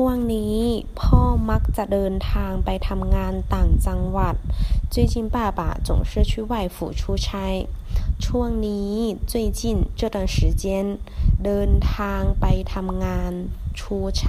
ช่วงนี้พ่อมักจะเดินทางไปทำงานต่างจังหวัด最近爸爸总是去外府出差ช่วงนี้最近这段时间เดินทางไปทำงาน出差